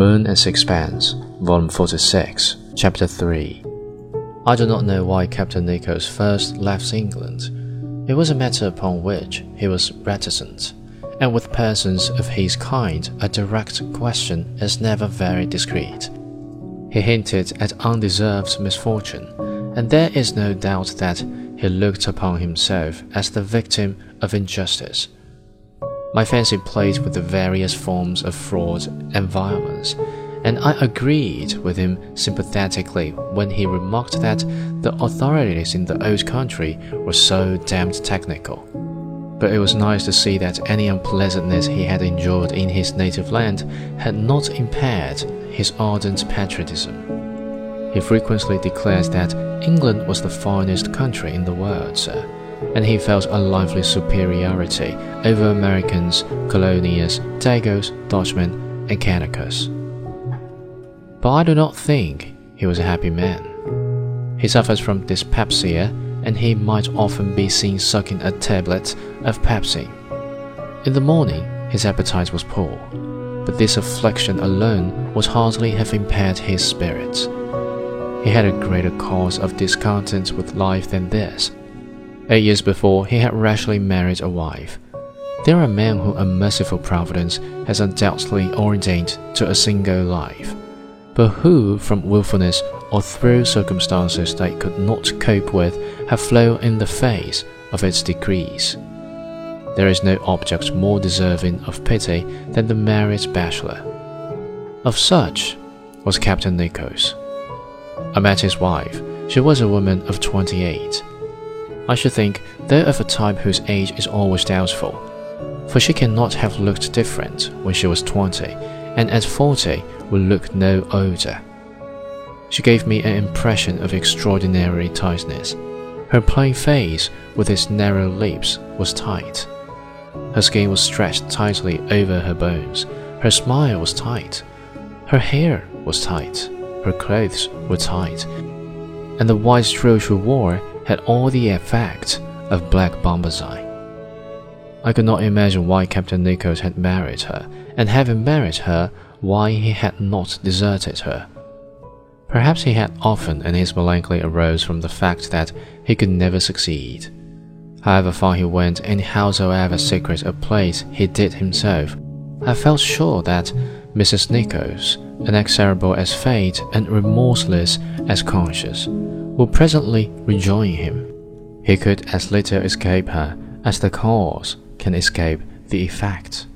Moon and Sixpence, Volume 46, Chapter 3. I do not know why Captain Nichols first left England. It was a matter upon which he was reticent, and with persons of his kind, a direct question is never very discreet. He hinted at undeserved misfortune, and there is no doubt that he looked upon himself as the victim of injustice. My fancy played with the various forms of fraud and violence, and I agreed with him sympathetically when he remarked that the authorities in the old country were so damned technical. But it was nice to see that any unpleasantness he had endured in his native land had not impaired his ardent patriotism. He frequently declares that England was the finest country in the world, sir, and he felt a lively superiority over Americans, Colonials, Dagos, Dutchmen, and Kanakas. But I do not think he was a happy man. He suffers from dyspepsia, and he might often be seen sucking a tablet of pepsin. In the morning, his appetite was poor, but this affliction alone would hardly have impaired his spirits. He had a greater cause of discontent with life than this. Eight years before, he had rashly married a wife. There are men whom a merciful providence has undoubtedly ordained to a single life, but who, from wilfulness or through circumstances they could not cope with, have flown in the face of its decrees. There is no object more deserving of pity than the married bachelor. Of such was Captain Nichols. I met his wife. She was a woman of 28. I should think, they're of a type whose age is always doubtful, for she cannot have looked different when she was 20, and at 40 will look no older. She gave me an impression of extraordinary tightness. Her plain face, with its narrow lips, was tight. Her skin was stretched tightly over her bones. Her smile was tight. Her hair was tight. Her clothes were tight, and the white throat she wore had all the effect of black bombazine. I could not imagine why Captain Nichols had married her, and having married her, why he had not deserted her. Perhaps he had often, and his melancholy arose from the fact that he could never succeed. However far he went, and howsoever secret a place he did himself, I felt sure that Mrs. Nichols inexorable as fate and remorseless as conscience, will presently rejoin him. He could as little escape her as the cause can escape the effect.